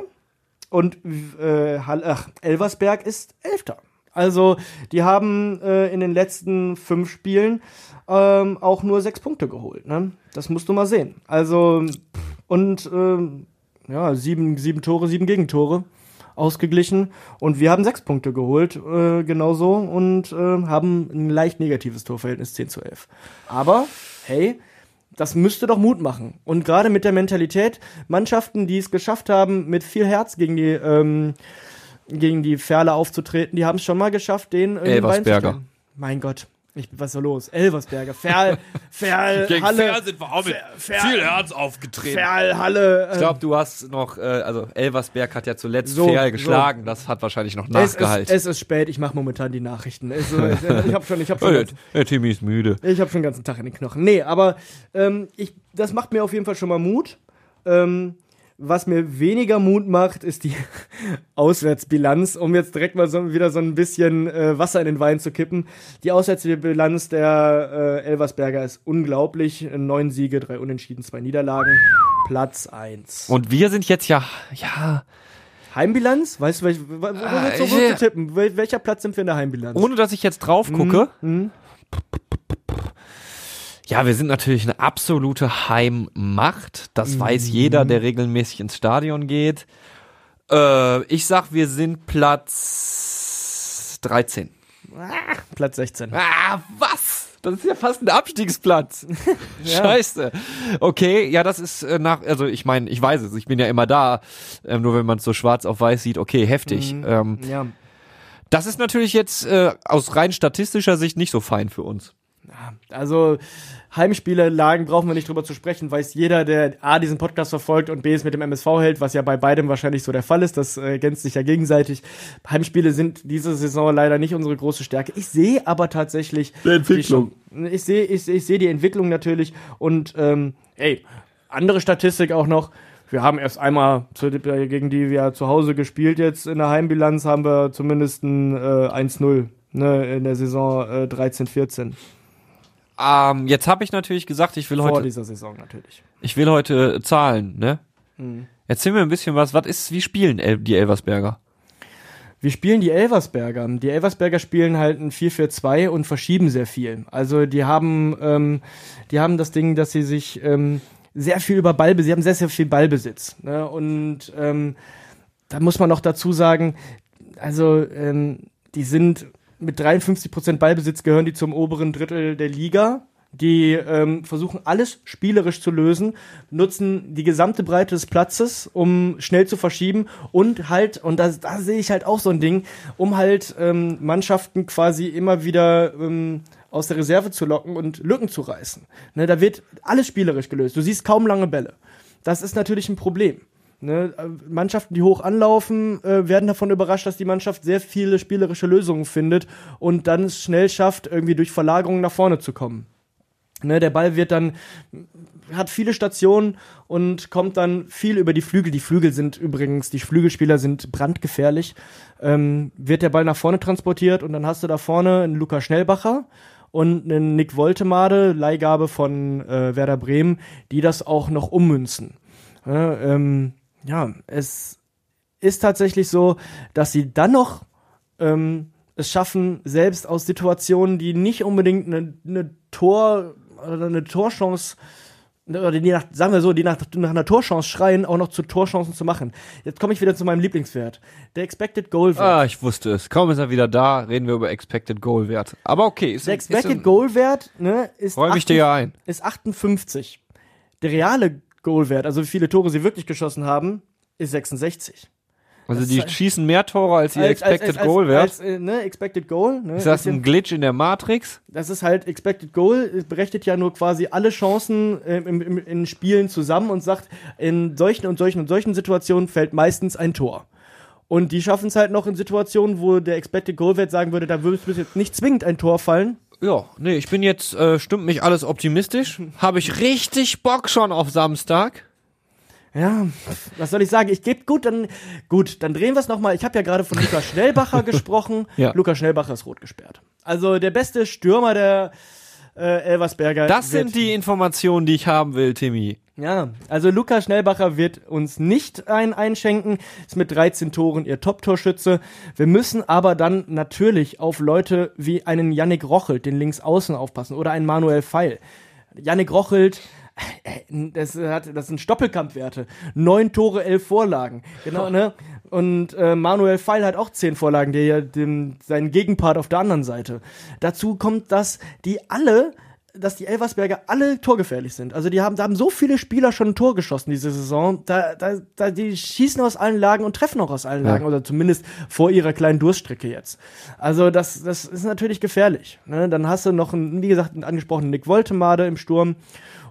und äh, ach, Elversberg ist Elfter. Also die haben äh, in den letzten fünf Spielen ähm, auch nur sechs Punkte geholt. Ne? Das musst du mal sehen. Also und ähm, ja sieben, sieben Tore, sieben Gegentore ausgeglichen und wir haben sechs Punkte geholt, äh, genauso und äh, haben ein leicht negatives Torverhältnis 10 zu 11. Aber hey, das müsste doch Mut machen. Und gerade mit der Mentalität, Mannschaften, die es geschafft haben, mit viel Herz gegen die, ähm, gegen die Ferle aufzutreten, die haben es schon mal geschafft, den Elversberger. Mein Gott, ich, was ist da los? Elversberger, Ferl, Ferl, Halle, sind wir auch mit Fer- viel Herz aufgetreten. Ferl, Halle. Ich glaube, du hast noch, äh, also Elversberg hat ja zuletzt So, Ferl so. geschlagen. Das hat wahrscheinlich noch es, ist, nachgehalten. es ist spät, ich mache momentan die Nachrichten. Es, ist- ich habe schon, ich habe schon, ganz- der Timmy ist müde. Ich habe schon den ganzen Tag in den Knochen. Nee, aber ähm, ich, das macht mir auf jeden Fall schon mal Mut. Ähm, Was mir weniger Mut macht, ist die Auswärtsbilanz, um jetzt direkt mal so, wieder so ein bisschen äh, Wasser in den Wein zu kippen. Die Auswärtsbilanz der äh, Elversberger ist unglaublich. Neun Siege, drei Unentschieden, zwei Niederlagen. Platz eins. Und wir sind jetzt ja, ja, Heimbilanz? Weißt du, welch, wo, Ah, willst du, wo du tippen? Wel, welcher Platz sind wir in der Heimbilanz? ohne dass ich jetzt drauf gucke. Mhm. Ja, wir sind natürlich eine absolute Heimmacht. Das weiß jeder, der regelmäßig ins Stadion geht. Äh, ich sag, wir sind Platz 13. Platz 16. Ah, was? Das ist ja fast ein Abstiegsplatz. Scheiße. Okay, ja, das ist äh, nach, also ich meine, ich weiß es, ich bin ja immer da. Ähm, nur wenn man es so schwarz auf weiß sieht, okay, heftig. Ähm, Ja. das ist natürlich jetzt äh, aus rein statistischer Sicht nicht so fein für uns. Also Heimspiele, Lagen brauchen wir nicht drüber zu sprechen, weiß jeder, der A, diesen Podcast verfolgt und B, es mit dem MSV hält, was ja bei beidem wahrscheinlich so der Fall ist. Das äh, ergänzt sich ja gegenseitig. Heimspiele sind diese Saison leider nicht unsere große Stärke. Ich sehe aber tatsächlich Die Entwicklung. Die, ich sehe ich, ich sehe die Entwicklung natürlich und ähm, ey, andere Statistik auch noch. Wir haben erst einmal äh, gegen die wir zu Hause gespielt jetzt in der Heimbilanz haben wir zumindest ein äh, 1-0 ne, in der Saison äh, 13-14. Ähm, jetzt habe ich natürlich gesagt, ich will Vor heute, dieser Saison natürlich. ich will heute äh, Zahlen, ne? Mhm. Erzähl mir ein bisschen was. Was ist, wie spielen El die Elversberger? Wir spielen die Elversberger. Die Elversberger spielen halt ein 4-4-2 und verschieben sehr viel. Also die haben, ähm, die haben das Ding, dass sie sich ähm, sehr viel über Ballbesitz, sie haben sehr, sehr viel Ballbesitz. Ne? Und ähm, da muss man noch dazu sagen, also ähm, die sind mit 53% Ballbesitz gehören die zum oberen Drittel der Liga. Die ähm, versuchen alles spielerisch zu lösen, nutzen die gesamte Breite des Platzes, um schnell zu verschieben und halt, und da, da sehe ich halt auch so ein Ding, um halt ähm, Mannschaften quasi immer wieder ähm, aus der Reserve zu locken und Lücken zu reißen. Ne, da wird alles spielerisch gelöst. Du siehst kaum lange Bälle. Das ist natürlich ein Problem. Ne, äh, Mannschaften, die hoch anlaufen, äh, werden davon überrascht, dass die Mannschaft sehr viele spielerische Lösungen findet und dann es schnell schafft, irgendwie durch Verlagerung nach vorne zu kommen. Ne, der Ball wird dann, hat viele Stationen und kommt dann viel über die Flügel. Die Flügel sind übrigens, die Flügelspieler sind brandgefährlich. Ähm, wird der Ball nach vorne transportiert und dann hast du da vorne einen Luca Schnellbacher und einen Nick Woltemade, Leihgabe von äh, Werder Bremen, die das auch noch ummünzen. Ja, ähm, ja, es ist tatsächlich so, dass sie dann noch ähm, es schaffen, selbst aus Situationen, die nicht unbedingt eine, eine Tor oder eine Torchance oder die nach, sagen wir so, die nach, nach einer Torchance schreien, auch noch zu Torchancen zu machen. Jetzt komme ich wieder zu meinem Lieblingswert. Der Expected Goal Wert. Ah, ich wusste es. Kaum ist er wieder da, reden wir über Expected Goal Wert. Aber okay. Ist, der ist Expected ein- Goal Wert ne, ist, Räum ich dir ja ein. ist 58. Der reale Goal Wert, also wie viele Tore sie wirklich geschossen haben, ist 66. Also Das die ist- schießen mehr Tore als ihr Expected als, Goal Wert. Als, äh, ne, Expected Goal. Ne, Ist das ein Glitch in der Matrix? Das ist halt Expected Goal, es berechnet ja nur quasi alle Chancen äh, im, im, in Spielen zusammen und sagt, in solchen und solchen und solchen Situationen fällt meistens ein Tor. Und die schaffen es halt noch in Situationen, wo der Expected Goal Wert sagen würde, da würde es jetzt nicht zwingend ein Tor fallen. Ja, nee, ich bin jetzt, äh, stimmt mich alles optimistisch. Habe ich richtig Bock schon auf Samstag. Ja, was soll ich sagen? Ich gebe gut, dann gut, dann drehen wir es nochmal. Ich habe ja gerade von Lukas Schnellbacher gesprochen. Ja. Lukas Schnellbacher ist rot gesperrt. Also der beste Stürmer der äh, Elversberger. Das sind die Informationen, die ich haben will, Timmy. Ja, also Lukas Schnellbacher wird uns nicht ein einschenken, ist mit 13 Toren ihr Top-Torschütze. Wir müssen aber dann natürlich auf Leute wie einen Yannick Rochelt, den Linksaußen, aufpassen oder einen Manuel Feil. Yannick Rochelt, äh, das, hat, das sind Stoppelkampfwerte. Neun Tore, elf Vorlagen. Genau, ne? Und äh, Manuel Feil hat auch zehn Vorlagen, der ja seinen Gegenpart auf der anderen Seite. Dazu kommt, dass die alle dass die Elversberger alle torgefährlich sind. Also die haben, da haben so viele Spieler schon ein Tor geschossen diese Saison. Da, da, da, die schießen aus allen Lagen und treffen auch aus allen Lagen, oder zumindest vor ihrer kleinen Durststrecke jetzt. Also das, das ist natürlich gefährlich. Ne? Dann hast du noch einen, wie gesagt, einen angesprochenen Nick Woltemade im Sturm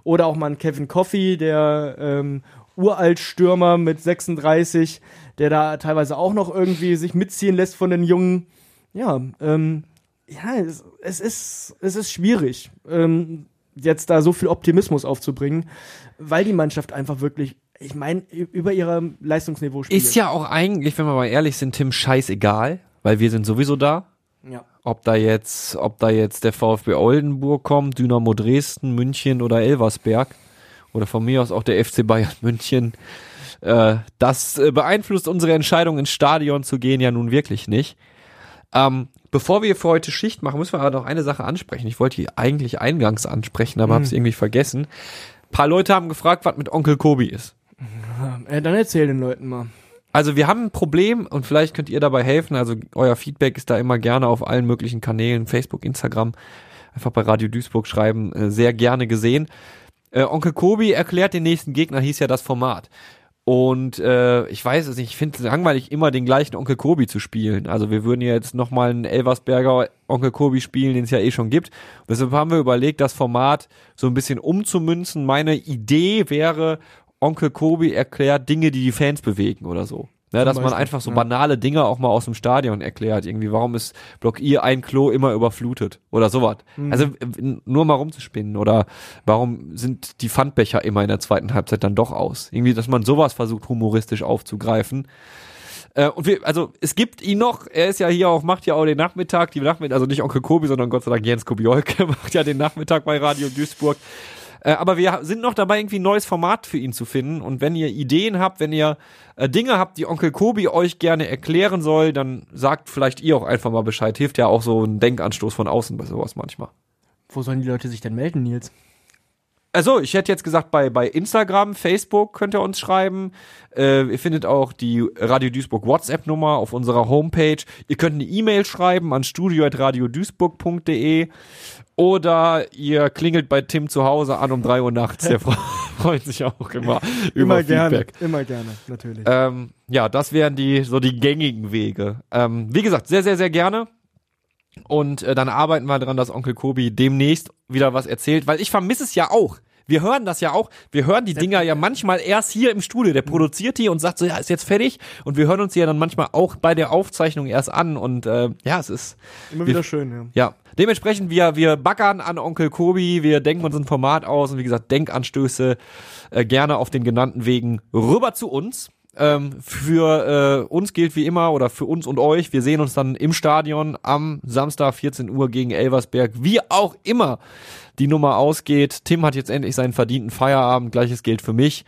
oder auch mal einen Kevin Coffey, der ähm, Uralt-Stürmer mit 36, der da teilweise auch noch irgendwie sich mitziehen lässt von den Jungen. Ja, ähm, ja, es, es ist, es ist schwierig, ähm, jetzt da so viel Optimismus aufzubringen, weil die Mannschaft einfach wirklich ich meine, über ihrem Leistungsniveau spielen. Ist ja auch eigentlich, wenn wir mal ehrlich sind, Tim, scheißegal, weil wir sind sowieso da. Ja. Ob da jetzt, ob da jetzt der VfB Oldenburg kommt, Dynamo Dresden, München oder Elversberg oder von mir aus auch der FC Bayern München. Äh, das äh, beeinflusst unsere Entscheidung ins Stadion zu gehen ja nun wirklich nicht. Ähm, bevor wir für heute Schicht machen, müssen wir aber noch eine Sache ansprechen. Ich wollte die eigentlich eingangs ansprechen, aber mhm. habe es irgendwie vergessen. Ein paar Leute haben gefragt, was mit Onkel Kobi ist. Ja, dann erzähl den Leuten mal. Also wir haben ein Problem und vielleicht könnt ihr dabei helfen. Also euer Feedback ist da immer gerne auf allen möglichen Kanälen, Facebook, Instagram, einfach bei Radio Duisburg schreiben, äh, sehr gerne gesehen. Äh, Onkel Kobi erklärt den nächsten Gegner, hieß ja das Format. Und äh, ich weiß es nicht, ich finde es langweilig, immer den gleichen Onkel Kobi zu spielen. Also wir würden jetzt nochmal einen Elversberger Onkel Kobi spielen, den es ja eh schon gibt. deshalb haben wir überlegt, das Format so ein bisschen umzumünzen. Meine Idee wäre, Onkel Kobi erklärt Dinge, die die Fans bewegen oder so. Ne, dass man einfach so banale Dinge auch mal aus dem Stadion erklärt. Irgendwie, warum ist Block I ein Klo immer überflutet? Oder sowas. Mhm. Also nur mal rumzuspinnen. Oder warum sind die Pfandbecher immer in der zweiten Halbzeit dann doch aus? Irgendwie, dass man sowas versucht, humoristisch aufzugreifen. Äh, und wir, also es gibt ihn noch, er ist ja hier auch, macht ja auch den Nachmittag, die Nachmittag, also nicht Onkel Kobi, sondern Gott sei Dank Jens Kobiolke macht ja den Nachmittag bei Radio Duisburg. Äh, aber wir sind noch dabei, irgendwie ein neues Format für ihn zu finden. Und wenn ihr Ideen habt, wenn ihr äh, Dinge habt, die Onkel Kobi euch gerne erklären soll, dann sagt vielleicht ihr auch einfach mal Bescheid. Hilft ja auch so ein Denkanstoß von außen bei sowas manchmal. Wo sollen die Leute sich denn melden, Nils? Also, ich hätte jetzt gesagt, bei, bei Instagram, Facebook könnt ihr uns schreiben. Äh, ihr findet auch die Radio Duisburg WhatsApp-Nummer auf unserer Homepage. Ihr könnt eine E-Mail schreiben an studio.radioduisburg.de oder ihr klingelt bei Tim zu Hause an um drei Uhr nachts. Der freut sich auch immer über immer Feedback. Gerne, immer gerne, natürlich. Ähm, ja, das wären die so die gängigen Wege. Ähm, wie gesagt, sehr, sehr, sehr gerne. Und äh, dann arbeiten wir daran, dass Onkel Kobi demnächst wieder was erzählt, weil ich vermisse es ja auch. Wir hören das ja auch. Wir hören die Dinger ja manchmal erst hier im Studio. Der produziert die und sagt so, ja, ist jetzt fertig. Und wir hören uns die ja dann manchmal auch bei der Aufzeichnung erst an. Und äh, ja, es ist immer wieder wir, schön. Ja. ja, dementsprechend wir wir backern an Onkel Kobi. Wir denken uns ein Format aus und wie gesagt Denkanstöße äh, gerne auf den genannten Wegen rüber zu uns. Ähm, für äh, uns gilt wie immer oder für uns und euch, wir sehen uns dann im Stadion am Samstag 14 Uhr gegen Elversberg, wie auch immer die Nummer ausgeht. Tim hat jetzt endlich seinen verdienten Feierabend, gleiches gilt für mich.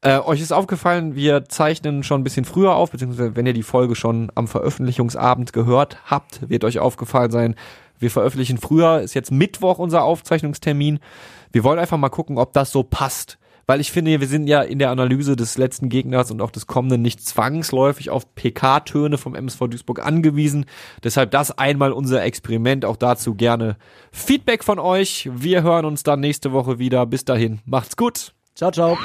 Äh, euch ist aufgefallen, wir zeichnen schon ein bisschen früher auf, beziehungsweise wenn ihr die Folge schon am Veröffentlichungsabend gehört habt, wird euch aufgefallen sein, wir veröffentlichen früher, ist jetzt Mittwoch unser Aufzeichnungstermin. Wir wollen einfach mal gucken, ob das so passt weil ich finde, wir sind ja in der Analyse des letzten Gegners und auch des kommenden nicht zwangsläufig auf PK-Töne vom MSV Duisburg angewiesen. Deshalb das einmal unser Experiment. Auch dazu gerne Feedback von euch. Wir hören uns dann nächste Woche wieder. Bis dahin, macht's gut. Ciao, ciao.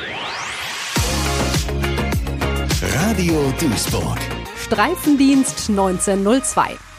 Radio Duisburg. Streifendienst 1902.